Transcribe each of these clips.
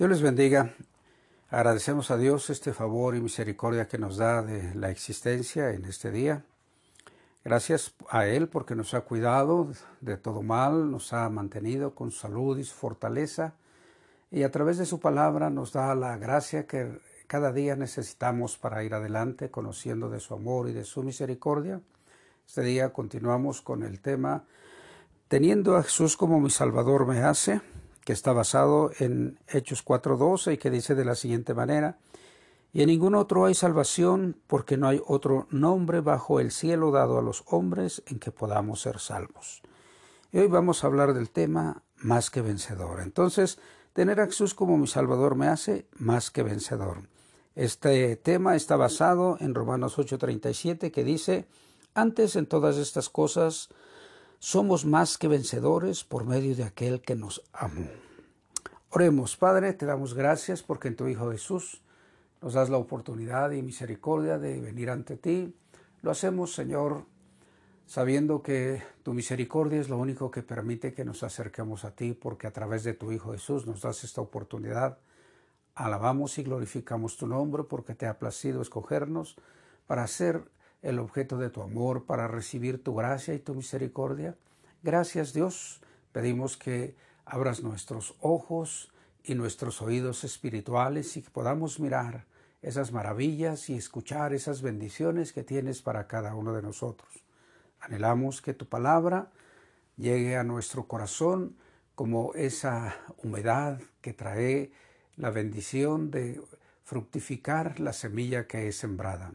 Dios les bendiga. Agradecemos a Dios este favor y misericordia que nos da de la existencia en este día. Gracias a Él porque nos ha cuidado de todo mal, nos ha mantenido con salud y fortaleza y a través de su palabra nos da la gracia que cada día necesitamos para ir adelante conociendo de su amor y de su misericordia. Este día continuamos con el tema Teniendo a Jesús como mi Salvador me hace, que está basado en Hechos 4.12 y que dice de la siguiente manera, y en ningún otro hay salvación porque no hay otro nombre bajo el cielo dado a los hombres en que podamos ser salvos. Y hoy vamos a hablar del tema más que vencedor. Entonces, tener a Jesús como mi Salvador me hace más que vencedor. Este tema está basado en Romanos 8:37 que dice, antes en todas estas cosas somos más que vencedores por medio de aquel que nos amó. Oremos, Padre, te damos gracias porque en tu Hijo Jesús nos das la oportunidad y misericordia de venir ante ti. Lo hacemos, Señor, sabiendo que tu misericordia es lo único que permite que nos acerquemos a ti, porque a través de tu Hijo Jesús nos das esta oportunidad. Alabamos y glorificamos tu nombre porque te ha placido escogernos para ser el objeto de tu amor, para recibir tu gracia y tu misericordia. Gracias Dios, pedimos que abras nuestros ojos y nuestros oídos espirituales y que podamos mirar esas maravillas y escuchar esas bendiciones que tienes para cada uno de nosotros. Anhelamos que tu palabra llegue a nuestro corazón como esa humedad que trae la bendición de fructificar la semilla que es sembrada.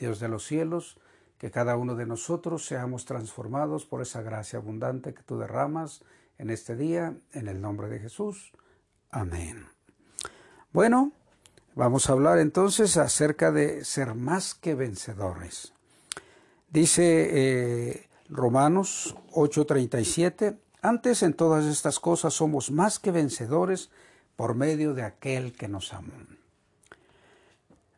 Dios de los cielos, que cada uno de nosotros seamos transformados por esa gracia abundante que tú derramas en este día, en el nombre de Jesús. Amén. Bueno, vamos a hablar entonces acerca de ser más que vencedores. Dice eh, Romanos 8:37, antes en todas estas cosas somos más que vencedores por medio de aquel que nos amó.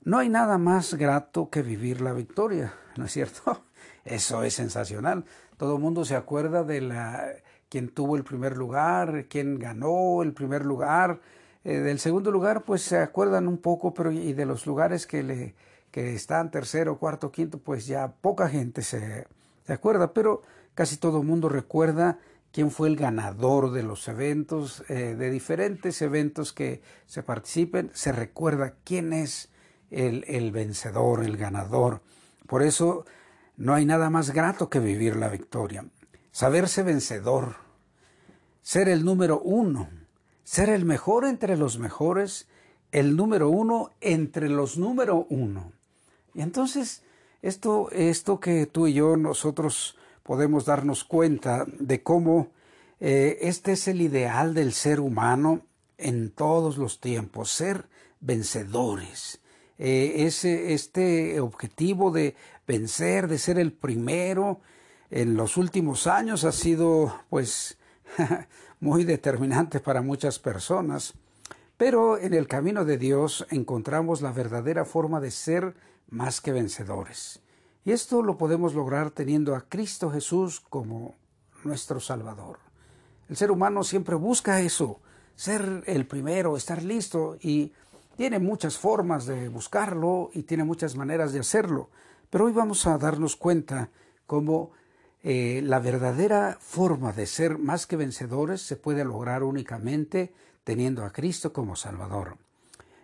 No hay nada más grato que vivir la victoria, ¿no es cierto? Eso es sensacional. Todo el mundo se acuerda de la quien tuvo el primer lugar, quien ganó el primer lugar. Eh, del segundo lugar, pues se acuerdan un poco, pero y de los lugares que le que están tercero, cuarto, quinto, pues ya poca gente se, acuerda, pero casi todo el mundo recuerda quién fue el ganador de los eventos, eh, de diferentes eventos que se participen, se recuerda quién es el, vencedor, el ganador. Por eso no hay nada más grato que vivir la victoria. Saberse vencedor, ser el número uno, ser el mejor entre los mejores, el número uno entre los número uno. Y entonces, esto, esto que tú y yo, nosotros podemos darnos cuenta de cómo eh, este es el ideal del ser humano en todos los tiempos, ser vencedores. Eh, ese, este objetivo de vencer, de ser el primero, en los últimos años ha sido pues muy determinante para muchas personas. Pero en el camino de Dios encontramos la verdadera forma de ser más que vencedores. Y esto lo podemos lograr teniendo a Cristo Jesús como nuestro Salvador. El ser humano siempre busca eso, ser el primero, estar listo y tiene muchas formas de buscarlo y tiene muchas maneras de hacerlo, pero hoy vamos a darnos cuenta cómo eh, la verdadera forma de ser más que vencedores se puede lograr únicamente teniendo a Cristo como Salvador.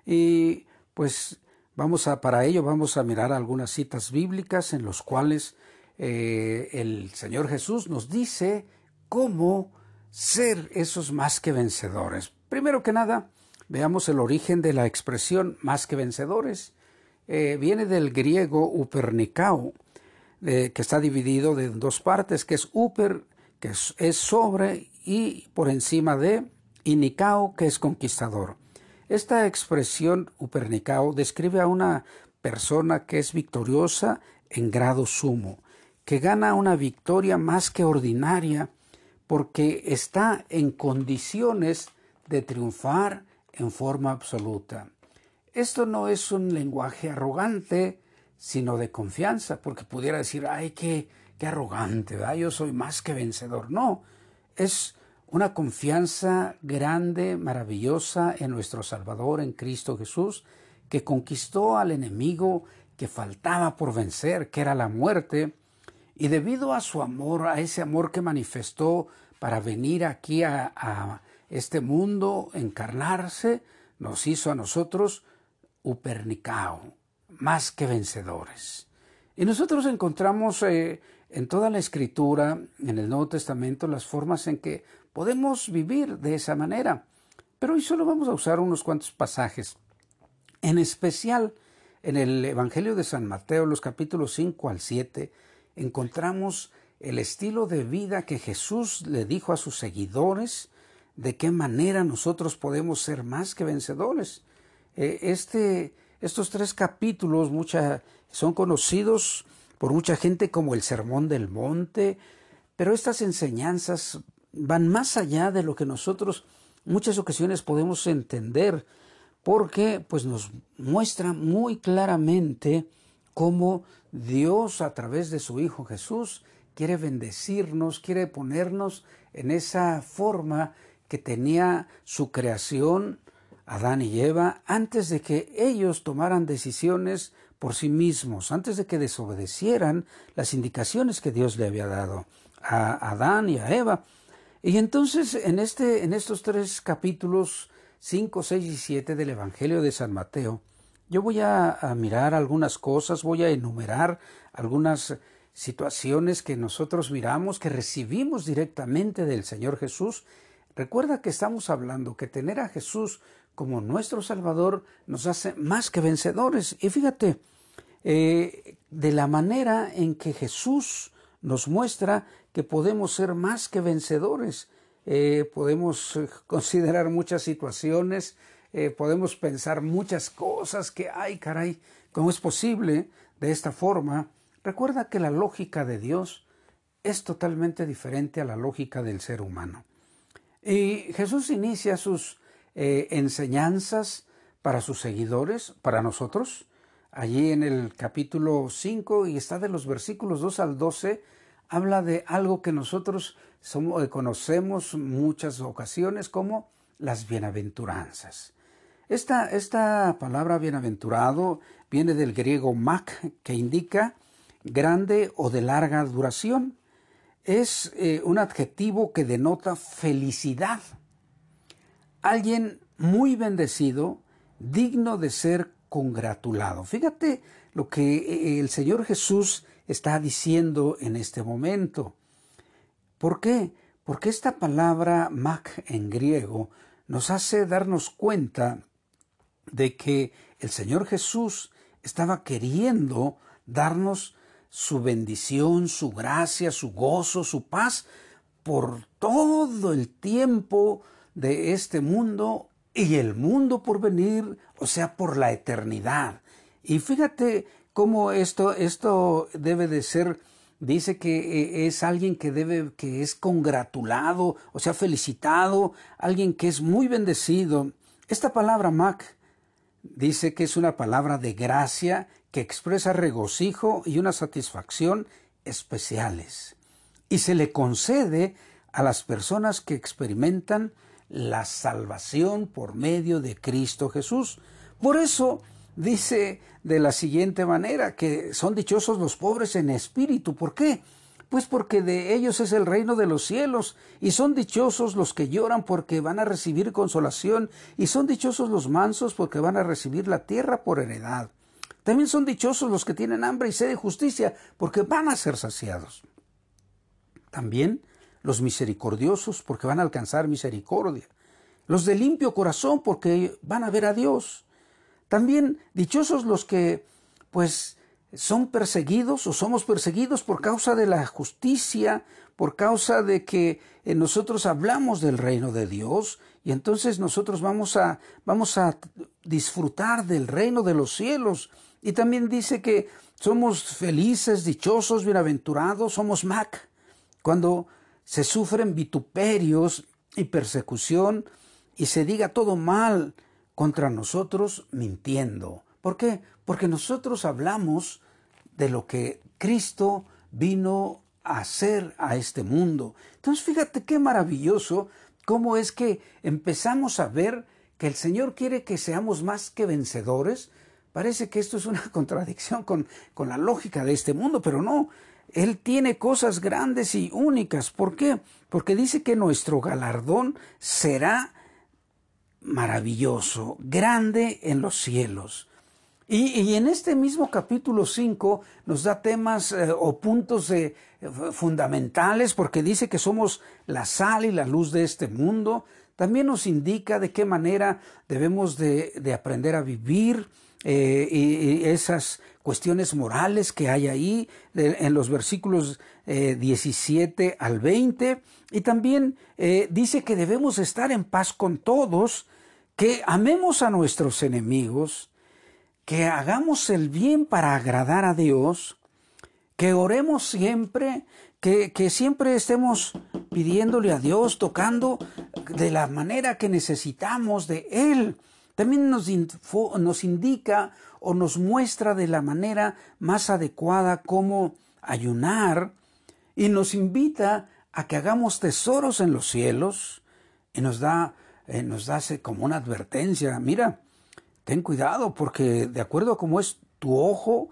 Y pues vamos a, para ello vamos a mirar algunas citas bíblicas en los cuales eh, el Señor Jesús nos dice cómo ser esos más que vencedores. Primero que nada, Veamos el origen de la expresión más que vencedores. Eh, viene del griego upernicao, que está dividido en dos partes, que es uper, que es, sobre y por encima de, y nicao, que es conquistador. Esta expresión upernicao describe a una persona que es victoriosa en grado sumo, que gana una victoria más que ordinaria porque está en condiciones de triunfar en forma absoluta. Esto no es un lenguaje arrogante, sino de confianza, porque pudiera decir, ay, qué, qué arrogante, ¿verdad? yo soy más que vencedor. No, es una confianza grande, maravillosa en nuestro Salvador, en Cristo Jesús, que conquistó al enemigo que faltaba por vencer, que era la muerte, y debido a su amor, a ese amor que manifestó para venir aquí a, a este mundo, encarnarse, nos hizo a nosotros upernicao, más que vencedores. Y nosotros encontramos eh, en toda la escritura, en el Nuevo Testamento, las formas en que podemos vivir de esa manera. Pero hoy solo vamos a usar unos cuantos pasajes. En especial, en el Evangelio de San Mateo, los capítulos 5 al 7, encontramos el estilo de vida que Jesús le dijo a sus seguidores, de qué manera nosotros podemos ser más que vencedores. Eh, este, estos tres capítulos son conocidos por mucha gente como el Sermón del Monte, pero estas enseñanzas van más allá de lo que nosotros muchas ocasiones podemos entender, porque pues nos muestra muy claramente cómo Dios a través de su Hijo Jesús quiere bendecirnos, quiere ponernos en esa forma que tenía su creación Adán y Eva antes de que ellos tomaran decisiones por sí mismos, antes de que desobedecieran las indicaciones que Dios le había dado a Adán y a Eva. Y entonces en, este, en estos tres capítulos 5, 6 y 7 del Evangelio de San Mateo, yo voy a, a mirar algunas cosas, voy a enumerar algunas situaciones que nosotros miramos, que recibimos directamente del Señor Jesús. Recuerda que estamos hablando que tener a Jesús como nuestro Salvador nos hace más que vencedores. Y fíjate, eh, de la manera en que Jesús nos muestra que podemos ser más que vencedores. Eh, podemos eh, considerar muchas situaciones, podemos pensar muchas cosas que, ay caray, ¿cómo es posible de esta forma? Recuerda que la lógica de Dios es totalmente diferente a la lógica del ser humano. Y Jesús inicia sus eh, enseñanzas para sus seguidores, para nosotros. Allí en el capítulo 5 y está de los versículos 2 al 12, habla de algo que nosotros somos, eh, conocemos muchas ocasiones como las bienaventuranzas. Esta, esta palabra bienaventurado viene del griego mak, que indica grande o de larga duración. Es eh, un adjetivo que denota felicidad alguien muy bendecido, digno de ser congratulado. Fíjate lo que eh, el Señor Jesús está diciendo en este momento. ¿Por qué? Porque esta palabra mak en griego nos hace darnos cuenta de que el Señor Jesús estaba queriendo darnos su bendición, su gracia, su gozo, su paz por todo el tiempo de este mundo y el mundo por venir, o sea, por la eternidad. Y fíjate cómo esto, esto debe de ser, dice que eh, es alguien que debe, que es congratulado, o sea, felicitado, alguien que es muy bendecido. Esta palabra Mac dice que es una palabra de gracia que expresa regocijo y una satisfacción especiales. Y se le concede a las personas que experimentan la salvación por medio de Cristo Jesús. Por eso dice de la siguiente manera que son dichosos los pobres en espíritu. ¿Por qué? Pues porque de ellos es el reino de los cielos, y son dichosos los que lloran porque van a recibir consolación, y son dichosos los mansos porque van a recibir la tierra por heredad. También son dichosos los que tienen hambre y sed de justicia, porque van a ser saciados. También los misericordiosos porque van a alcanzar misericordia, los de limpio corazón porque van a ver a Dios. También dichosos los que pues son perseguidos o somos perseguidos por causa de la justicia, por causa de que eh, nosotros hablamos del reino de Dios y entonces nosotros vamos a vamos a disfrutar del reino de los cielos. Y también dice que somos felices, dichosos, bienaventurados, somos Mac. Cuando se sufren vituperios y persecución y se diga todo mal contra nosotros mintiendo. ¿Por qué? Porque nosotros hablamos de lo que Cristo vino a hacer a este mundo. Entonces fíjate qué maravilloso cómo es que empezamos a ver que el Señor quiere que seamos más que vencedores. Parece que esto es una contradicción con, con la lógica de este mundo, pero no. Él tiene cosas grandes y únicas. ¿Por qué? Porque dice que nuestro galardón será maravilloso, grande en los cielos. Y, en este mismo capítulo 5 nos da temas eh, o puntos de, eh, fundamentales porque dice que somos la sal y la luz de este mundo. También nos indica de qué manera debemos de, aprender a vivir eh, y, esas cuestiones morales que hay ahí en los versículos 17 al 20. Y también dice que debemos estar en paz con todos, que amemos a nuestros enemigos, que hagamos el bien para agradar a Dios, que oremos siempre, que, siempre estemos pidiéndole a Dios, tocando de la manera que necesitamos de Él. También nos, nos indica o nos muestra de la manera más adecuada cómo ayunar y nos invita a que hagamos tesoros en los cielos y nos da, eh, nos da como una advertencia. Mira, ten cuidado porque de acuerdo a cómo es tu ojo,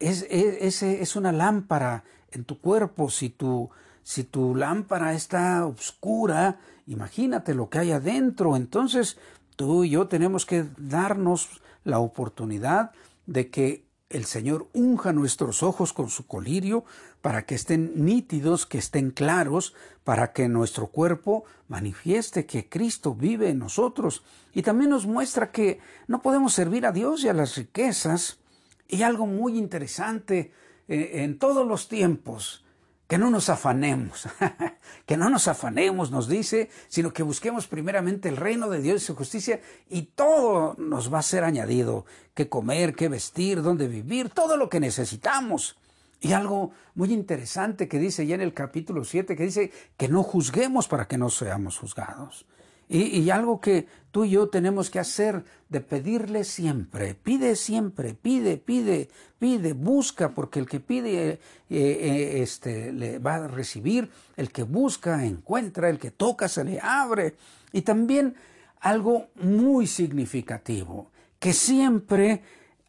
es, es, es, una lámpara en tu cuerpo. Si tu, si tu lámpara está oscura, imagínate lo que hay adentro. Entonces tú y yo tenemos que darnos la oportunidad de que el Señor unja nuestros ojos con su colirio para que estén nítidos, que estén claros, para que nuestro cuerpo manifieste que Cristo vive en nosotros. Y también nos muestra que no podemos servir a Dios y a las riquezas. Y algo muy interesante eh, en todos los tiempos, que no nos afanemos, que no nos afanemos, nos dice, sino que busquemos primeramente el reino de Dios y su justicia y todo nos va a ser añadido, qué comer, qué vestir, dónde vivir, todo lo que necesitamos. Y algo muy interesante que dice ya en el capítulo 7, que dice que no juzguemos para que no seamos juzgados. Y, algo que tú y yo tenemos que hacer de pedirle siempre, pide siempre, pide, pide, pide, busca, porque el que pide eh, eh, este, le va a recibir, el que busca encuentra, el que toca se le abre. Y también algo muy significativo, que siempre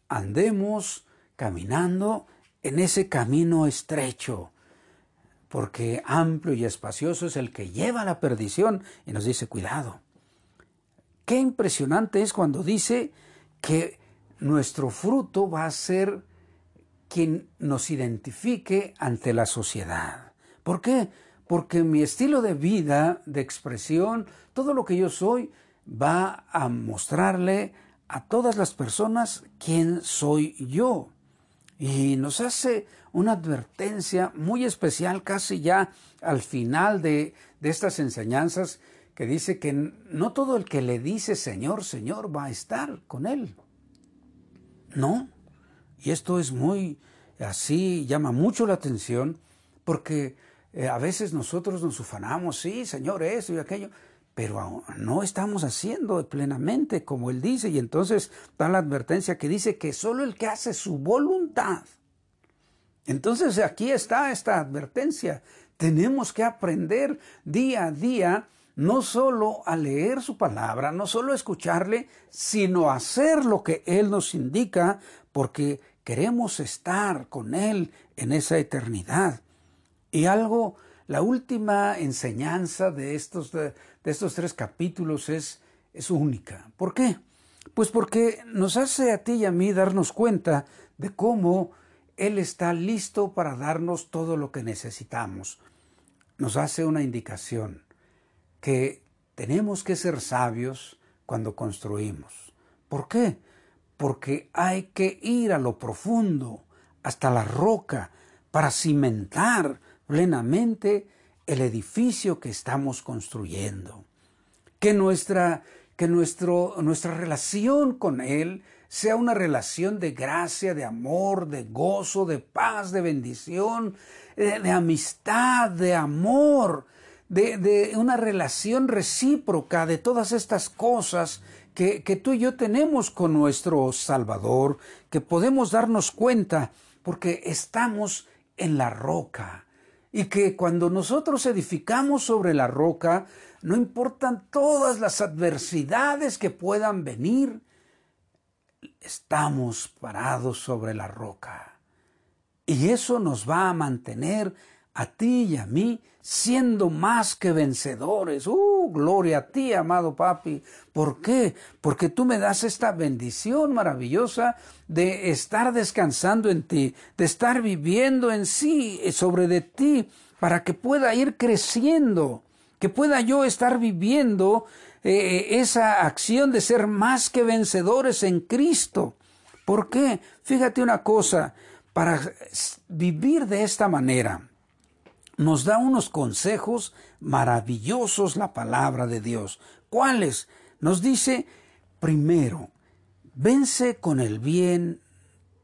andemos caminando en ese camino estrecho, porque amplio y espacioso es el que lleva la perdición y nos dice cuidado. Qué impresionante es cuando dice que nuestro fruto va a ser quien nos identifique ante la sociedad. ¿Por qué? Porque mi estilo de vida, de expresión, todo lo que yo soy, va a mostrarle a todas las personas quién soy yo. Y nos hace una advertencia muy especial casi ya al final de, estas enseñanzas que dice que no todo el que le dice Señor, Señor va a estar con él. No. Y esto es muy así, llama mucho la atención porque eh, a veces nosotros nos ufanamos, sí, Señor, eso y aquello, pero no estamos haciendo plenamente como Él dice. Y entonces da la advertencia que dice que solo el que hace su voluntad entonces aquí está esta advertencia. Tenemos que aprender día a día no solo a leer su palabra, no solo a escucharle, sino a hacer lo que Él nos indica, porque queremos estar con Él en esa eternidad. Y algo, la última enseñanza de estos, estos tres capítulos es, es única. ¿Por qué? Pues porque nos hace a ti y a mí darnos cuenta de cómo él está listo para darnos todo lo que necesitamos. Nos hace una indicación que tenemos que ser sabios cuando construimos. ¿Por qué? Porque hay que ir a lo profundo, hasta la roca, para cimentar plenamente el edificio que estamos construyendo. Que nuestra, que nuestro, nuestra relación con Él sea una relación de gracia, de amor, de gozo, de paz, de bendición, de, amistad, de amor, de, una relación recíproca de todas estas cosas que tú y yo tenemos con nuestro Salvador, que podemos darnos cuenta porque estamos en la roca. Y que cuando nosotros edificamos sobre la roca, no importan todas las adversidades que puedan venir, estamos parados sobre la roca. Y eso nos va a mantener a ti y a mí siendo más que vencedores. ¡Uh! Gloria a ti, amado papi. ¿Por qué? Porque tú me das esta bendición maravillosa de estar descansando en ti, de estar viviendo en sí, eh, sobre de ti, para que pueda ir creciendo, que pueda yo estar viviendo eh, esa acción de ser más que vencedores en Cristo. ¿Por qué? Fíjate una cosa, para vivir de esta manera, nos da unos consejos maravillosos la palabra de Dios. ¿Cuáles? Nos dice, primero, vence con el bien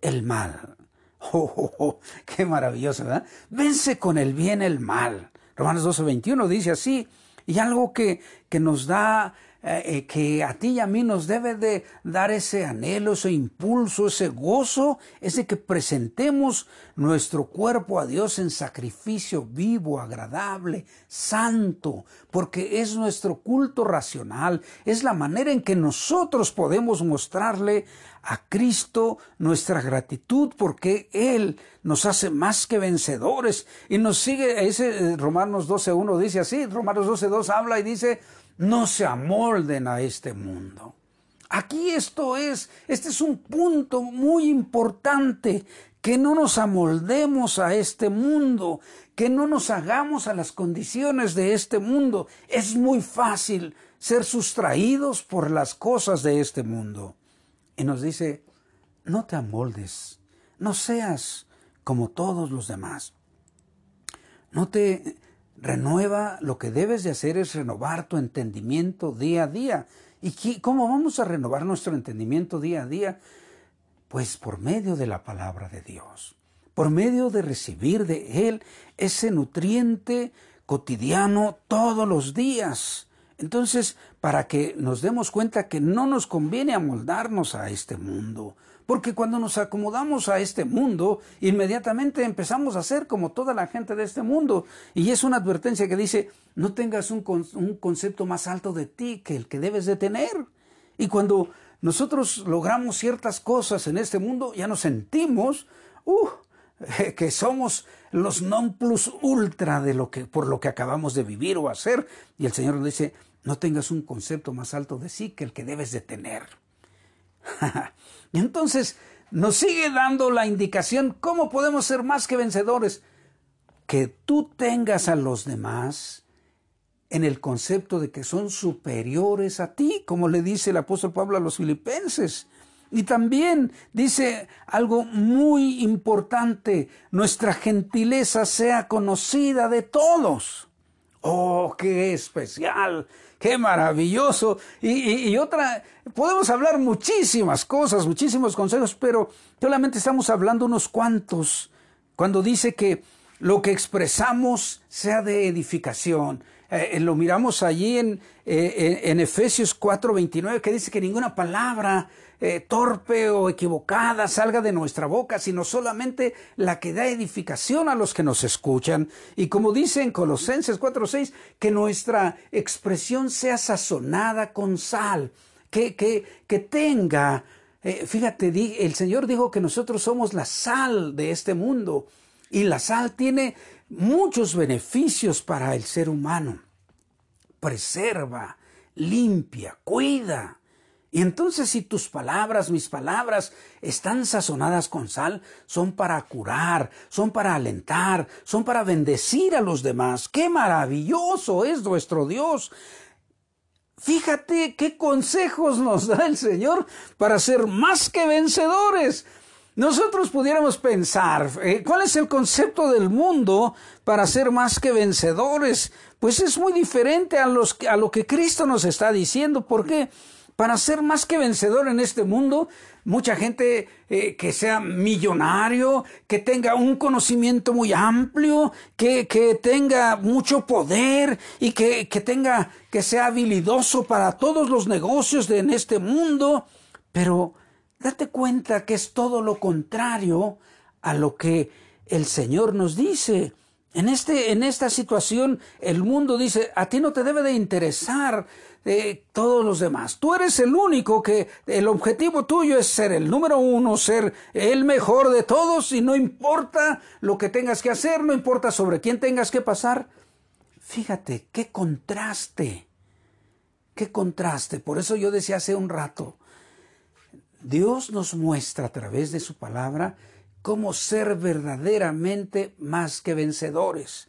el mal. Oh, oh, oh, qué maravilloso, ¿verdad? Vence con el bien el mal. Romanos 12, 21 dice así, y algo que, que nos da eh, eh, que a ti y a mí nos debe de dar ese anhelo, ese impulso, ese gozo, es de que presentemos nuestro cuerpo a Dios en sacrificio vivo, agradable, santo, porque es nuestro culto racional, es la manera en que nosotros podemos mostrarle a Cristo nuestra gratitud porque Él nos hace más que vencedores. Y nos sigue, ese eh, Romanos 12.1 dice así, Romanos 12.2 habla y dice, no se amolden a este mundo. Aquí esto es, este es un punto muy importante, que no nos amoldemos a este mundo, que no nos hagamos a las condiciones de este mundo. Es muy fácil ser sustraídos por las cosas de este mundo. Y nos dice, no te amoldes, no seas como todos los demás. No te Renueva, lo que debes de hacer es renovar tu entendimiento día a día. ¿Y cómo vamos a renovar nuestro entendimiento día a día? Pues por medio de la palabra de Dios, por medio de recibir de Él ese nutriente cotidiano todos los días. Entonces, para que nos demos cuenta que no nos conviene amoldarnos a este mundo, porque cuando nos acomodamos a este mundo, inmediatamente empezamos a ser como toda la gente de este mundo. Y es una advertencia que dice, no tengas un, concepto más alto de ti que el que debes de tener. Y cuando nosotros logramos ciertas cosas en este mundo, ya nos sentimos, uh, que somos los non plus ultra de lo que, por lo que acabamos de vivir o hacer. Y el Señor nos dice, no tengas un concepto más alto de sí que el que debes de tener. entonces nos sigue dando la indicación cómo podemos ser más que vencedores. Que tú tengas a los demás en el concepto de que son superiores a ti, como le dice el apóstol Pablo a los filipenses. Y también dice algo muy importante, nuestra gentileza sea conocida de todos. Oh, qué especial qué maravilloso. Y, otra, podemos hablar muchísimas cosas, muchísimos consejos, pero solamente estamos hablando unos cuantos. Cuando dice que lo que expresamos sea de edificación. Eh, eh, lo miramos allí en, eh, en 4:29, que dice que ninguna palabra eh, torpe o equivocada salga de nuestra boca, sino solamente la que da edificación a los que nos escuchan. Y como dice en Colosenses 4:6, que nuestra expresión sea sazonada con sal, que, que, que tenga, fíjate, el Señor dijo que nosotros somos la sal de este mundo y la sal tiene muchos beneficios para el ser humano. Preserva, limpia, cuida. Y entonces si tus palabras, mis palabras, están sazonadas con sal, son para curar, son para alentar, son para bendecir a los demás. ¡Qué maravilloso es nuestro Dios! Fíjate qué consejos nos da el Señor para ser más que vencedores. Nosotros pudiéramos pensar, eh, ¿cuál es el concepto del mundo para ser más que vencedores? Pues es muy diferente a, lo que Cristo nos está diciendo. ¿Por qué? para ser más que vencedor en este mundo, mucha gente eh, que sea millonario, que tenga un conocimiento muy amplio, que, que tenga mucho poder y que, que, tenga, que sea habilidoso para todos los negocios de en este mundo. Pero date cuenta que es todo lo contrario a lo que el Señor nos dice En, este, en esta situación el mundo dice, a ti no te debe de interesar eh, todos los demás. Tú eres el único que el objetivo tuyo es ser el número uno, ser el mejor de todos y no importa lo que tengas que hacer, no importa sobre quién tengas que pasar. Fíjate, qué contraste, qué contraste. Por eso yo decía hace un rato, Dios nos muestra a través de su palabra cómo ser verdaderamente más que vencedores.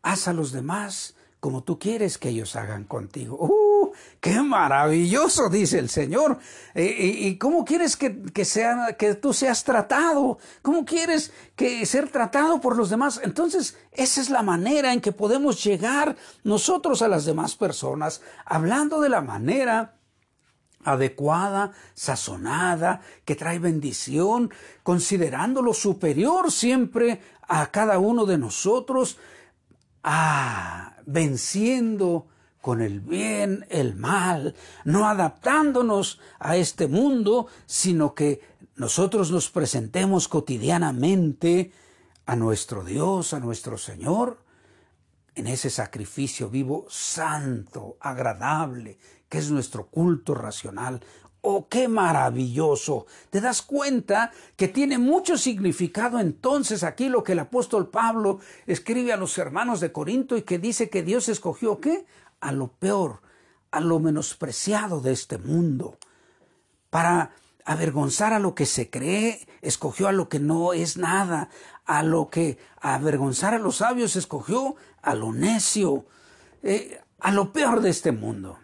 Haz a los demás como tú quieres que ellos hagan contigo. ¡Uh! ¡Qué maravilloso! dice el Señor. ¿Y, cómo quieres que, que, sea, que tú seas tratado? ¿Cómo quieres que ser tratado por los demás? Entonces, esa es la manera en que podemos llegar nosotros a las demás personas, hablando de la manera adecuada, sazonada, que trae bendición, considerando lo superior siempre a cada uno de nosotros, ah, venciendo con el bien el mal, no adaptándonos a este mundo, sino que nosotros nos presentemos cotidianamente a nuestro Dios, a nuestro Señor, en ese sacrificio vivo santo, agradable, que es nuestro culto racional. ¡Oh, qué maravilloso! Te das cuenta que tiene mucho significado entonces aquí lo que el apóstol Pablo escribe a los hermanos de Corinto y que dice que Dios escogió qué? A lo peor, a lo menospreciado de este mundo. Para avergonzar a lo que se cree, escogió a lo que no es nada, a lo que avergonzar a los sabios, escogió a lo necio, eh, a lo peor de este mundo.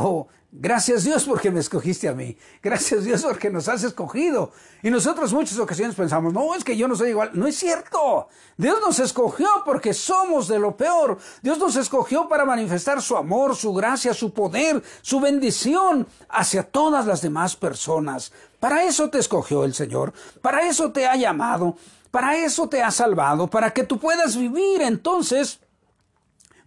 Oh, gracias Dios porque me escogiste a mí. Gracias Dios porque nos has escogido. Y nosotros muchas ocasiones pensamos, no, es que yo no soy igual. No es cierto. Dios nos escogió porque somos de lo peor. Dios nos escogió para manifestar su amor, su gracia, su poder, su bendición hacia todas las demás personas. Para eso te escogió el Señor. Para eso te ha llamado. Para eso te ha salvado. Para que tú puedas vivir entonces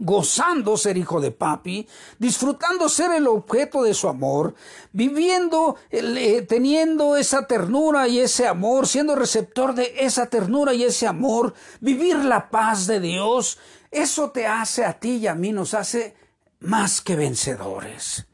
gozando ser hijo de papi, disfrutando ser el objeto de su amor, viviendo, eh, teniendo esa ternura y ese amor, siendo receptor de esa ternura y ese amor, vivir la paz de Dios, eso te hace a ti y a mí, nos hace más que vencedores.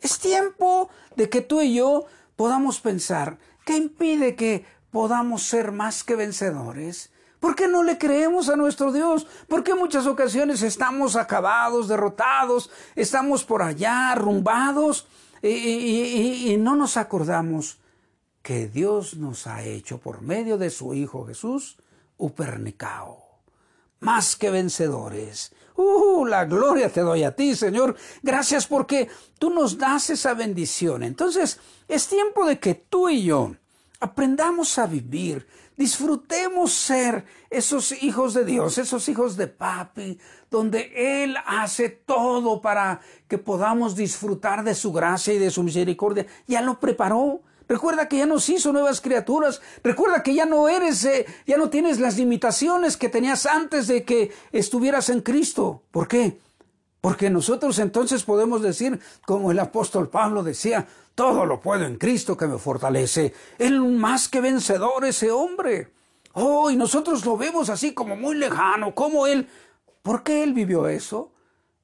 Es tiempo de que tú y yo podamos pensar, ¿qué impide que podamos ser más que vencedores? ¿Por qué no le creemos a nuestro Dios? ¿Por qué muchas ocasiones estamos acabados, derrotados, estamos por allá, arrumbados y, no nos acordamos que Dios nos ha hecho por medio de su Hijo Jesús, Upernicao, más que vencedores. ¡Uh! La gloria te doy a ti, Señor. Gracias porque tú nos das esa bendición. Entonces, es tiempo de que tú y yo aprendamos a vivir Disfrutemos ser esos hijos de Dios, esos hijos de papi, donde Él hace todo para que podamos disfrutar de su gracia y de su misericordia. Ya lo preparó. Recuerda que ya nos hizo nuevas criaturas. Recuerda que ya no eres, eh, ya no tienes las limitaciones que tenías antes de que estuvieras en Cristo. ¿Por qué? Porque nosotros entonces podemos decir, como el apóstol Pablo decía, todo lo puedo en Cristo que me fortalece. Él más que vencedor ese hombre. Oh, y nosotros lo vemos así como muy lejano, como Él. ¿Por qué Él vivió eso?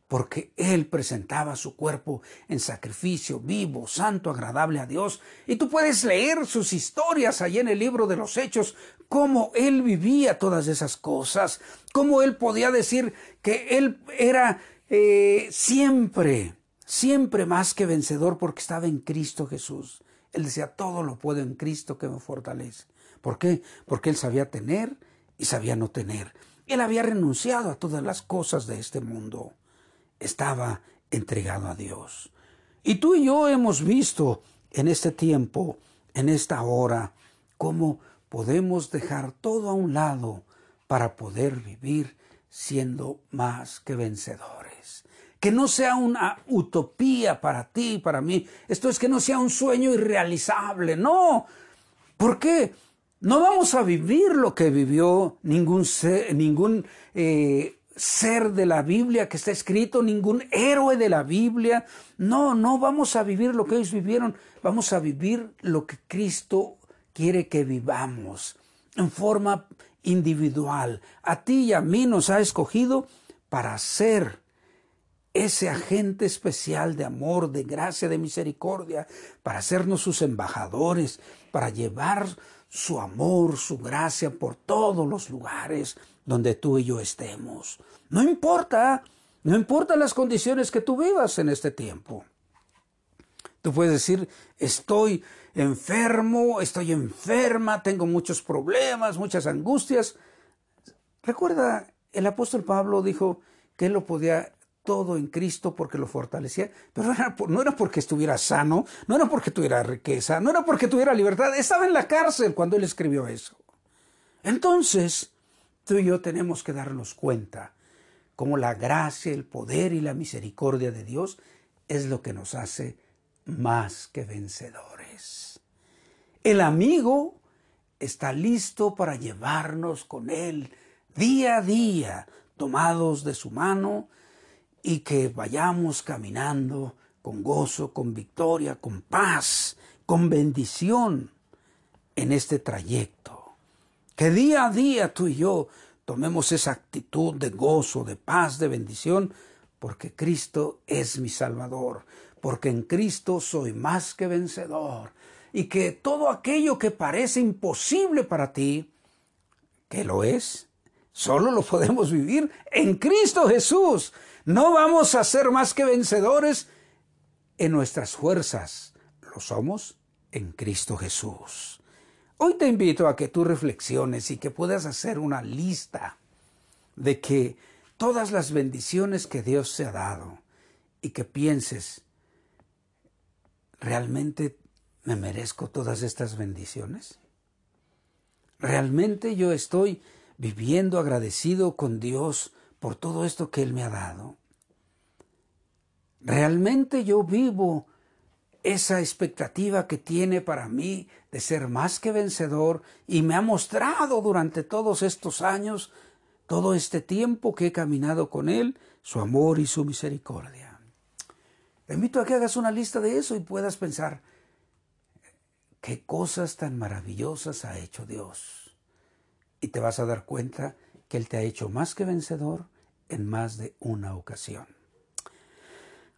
Porque Él presentaba su cuerpo en sacrificio vivo, santo, agradable a Dios. Y tú puedes leer sus historias ahí en el libro de los Hechos, cómo Él vivía todas esas cosas, cómo Él podía decir que Él era eh, siempre siempre más que vencedor porque estaba en Cristo Jesús. Él decía, todo lo puedo en Cristo que me fortalece. ¿Por qué? Porque él sabía tener y sabía no tener. Él había renunciado a todas las cosas de este mundo. Estaba entregado a Dios. Y tú y yo hemos visto en este tiempo, en esta hora, cómo podemos dejar todo a un lado para poder vivir siendo más que vencedores que no sea una utopía para ti, para mí. Esto es que no sea un sueño irrealizable, no. ¿Por qué? No vamos a vivir lo que vivió ningún ser, ningún eh, ser de la Biblia que está escrito, ningún héroe de la Biblia. No, no vamos a vivir lo que ellos vivieron, vamos a vivir lo que Cristo quiere que vivamos en forma individual. A ti y a mí nos ha escogido para ser ese agente especial de amor, de gracia, de misericordia, para hacernos sus embajadores, para llevar su amor, su gracia por todos los lugares donde tú y yo estemos. No importa, no importa las condiciones que tú vivas en este tiempo. Tú puedes decir, estoy enfermo, estoy enferma, tengo muchos problemas, muchas angustias. Recuerda, el apóstol Pablo dijo que él lo podía todo en Cristo porque lo fortalecía, pero no era, porque estuviera sano, no era porque tuviera riqueza, no era porque tuviera libertad, estaba en la cárcel cuando él escribió eso. Entonces, tú y yo tenemos que darnos cuenta cómo la gracia, el poder y la misericordia de Dios es lo que nos hace más que vencedores. El amigo está listo para llevarnos con él día a día, tomados de su mano, y que vayamos caminando con gozo, con victoria, con paz, con bendición en este trayecto. Que día a día tú y yo tomemos esa actitud de gozo, de paz, de bendición, porque Cristo es mi Salvador, porque en Cristo soy más que vencedor, y que todo aquello que parece imposible para ti, que lo es, solo lo podemos vivir en Cristo Jesús. No vamos a ser más que vencedores en nuestras fuerzas. Lo somos en Cristo Jesús. Hoy te invito a que tú reflexiones y que puedas hacer una lista de que todas las bendiciones que Dios te ha dado y que pienses, ¿realmente me merezco todas estas bendiciones? ¿Realmente yo estoy viviendo agradecido con Dios por todo esto que Él me ha dado? ¿Realmente yo vivo esa expectativa que tiene para mí de ser más que vencedor y me ha mostrado durante todos estos años, todo este tiempo que he caminado con Él, su amor y su misericordia? Te invito a que hagas una lista de eso y puedas pensar, qué cosas tan maravillosas ha hecho Dios. Y te vas a dar cuenta que Él te ha hecho más que vencedor en más de una ocasión.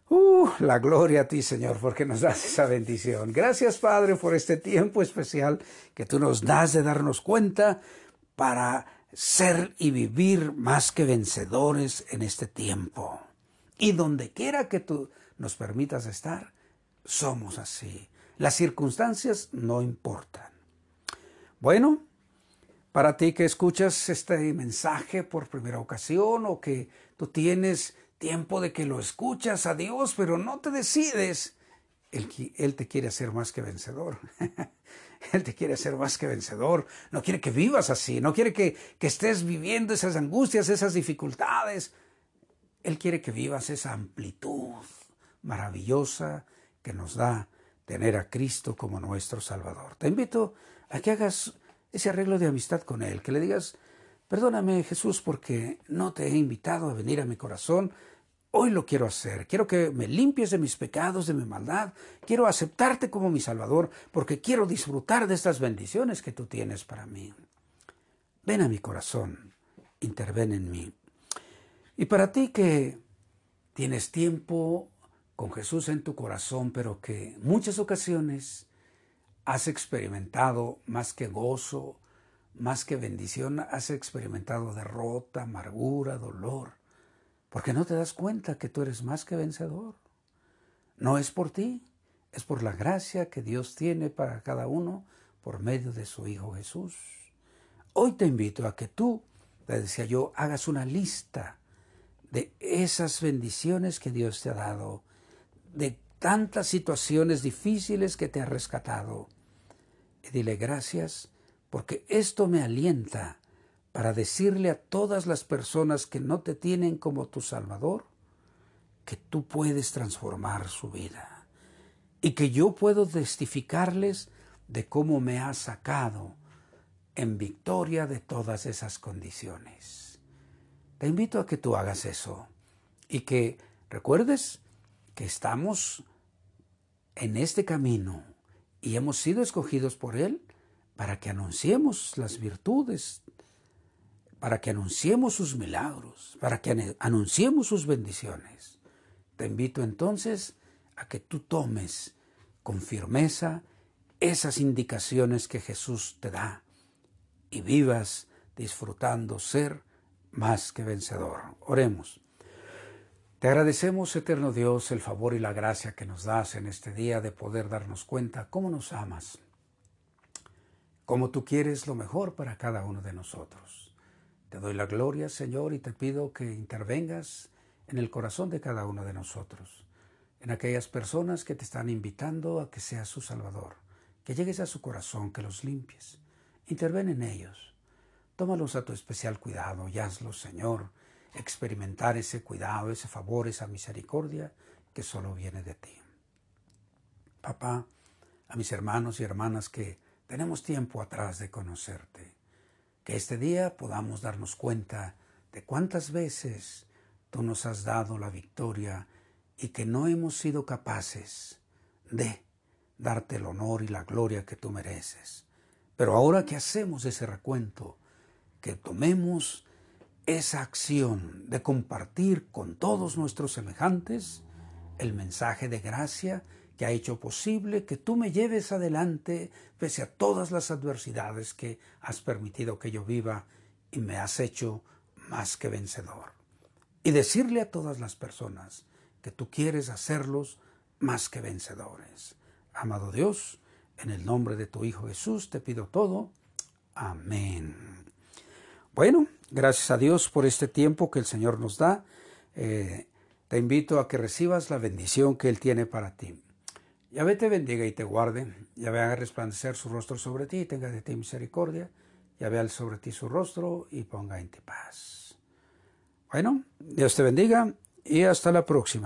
Uh, la gloria a ti, Señor, porque nos das esa bendición. Gracias, Padre, por este tiempo especial que tú nos das de darnos cuenta para ser y vivir más que vencedores en este tiempo. Y donde quiera que tú nos permitas estar, somos así. Las circunstancias no importan. Bueno, para ti que escuchas este mensaje por primera ocasión o que tú tienes tiempo de que lo escuchas a Dios, pero no te decides. Él, te quiere hacer más que vencedor. él te quiere hacer más que vencedor. No quiere que vivas así. No quiere que, que estés viviendo esas angustias, esas dificultades. Él quiere que vivas esa amplitud maravillosa que nos da tener a Cristo como nuestro Salvador. Te invito a que hagas ese arreglo de amistad con Él, que le digas, Perdóname Jesús porque no te he invitado a venir a mi corazón. Hoy lo quiero hacer. Quiero que me limpies de mis pecados, de mi maldad. Quiero aceptarte como mi Salvador porque quiero disfrutar de estas bendiciones que tú tienes para mí. Ven a mi corazón. Interven en mí. Y para ti que tienes tiempo con Jesús en tu corazón, pero que muchas ocasiones has experimentado más que gozo, más que bendición, has experimentado derrota, amargura, dolor, porque no te das cuenta que tú eres más que vencedor. No es por ti, es por la gracia que Dios tiene para cada uno por medio de su Hijo Jesús. Hoy te invito a que tú, te decía yo, hagas una lista de esas bendiciones que Dios te ha dado, de tantas situaciones difíciles que te ha rescatado. Y dile gracias porque esto me alienta para decirle a todas las personas que no te tienen como tu Salvador, que tú puedes transformar su vida y que yo puedo testificarles de cómo me has sacado en victoria de todas esas condiciones. Te invito a que tú hagas eso y que recuerdes que estamos en este camino y hemos sido escogidos por Él para que anunciemos las virtudes para que anunciemos sus milagros, para que anunciemos sus bendiciones. Te invito entonces a que tú tomes con firmeza esas indicaciones que Jesús te da y vivas disfrutando ser más que vencedor. Oremos. Te agradecemos, eterno Dios, el favor y la gracia que nos das en este día de poder darnos cuenta cómo nos amas, cómo tú quieres lo mejor para cada uno de nosotros. Te doy la gloria, Señor, y te pido que intervengas en el corazón de cada uno de nosotros, en aquellas personas que te están invitando a que seas su Salvador, que llegues a su corazón, que los limpies. Interven en ellos. Tómalos a tu especial cuidado y hazlos, Señor, experimentar ese cuidado, ese favor, esa misericordia que solo viene de ti. Papá, a mis hermanos y hermanas que tenemos tiempo atrás de conocerte, que este día podamos darnos cuenta de cuántas veces tú nos has dado la victoria y que no hemos sido capaces de darte el honor y la gloria que tú mereces. Pero ahora que hacemos ese recuento, que tomemos esa acción de compartir con todos nuestros semejantes el mensaje de gracia que ha hecho posible que tú me lleves adelante pese a todas las adversidades que has permitido que yo viva y me has hecho más que vencedor. Y decirle a todas las personas que tú quieres hacerlos más que vencedores. Amado Dios, en el nombre de tu Hijo Jesús te pido todo. Amén. Bueno, gracias a Dios por este tiempo que el Señor nos da. Eh, te invito a que recibas la bendición que Él tiene para ti. Yahvé te bendiga y te guarde. Yahvé haga resplandecer su rostro sobre ti y tenga de ti misericordia. Yahvé al sobre ti su rostro y ponga en ti paz. Bueno, Dios te bendiga y hasta la próxima.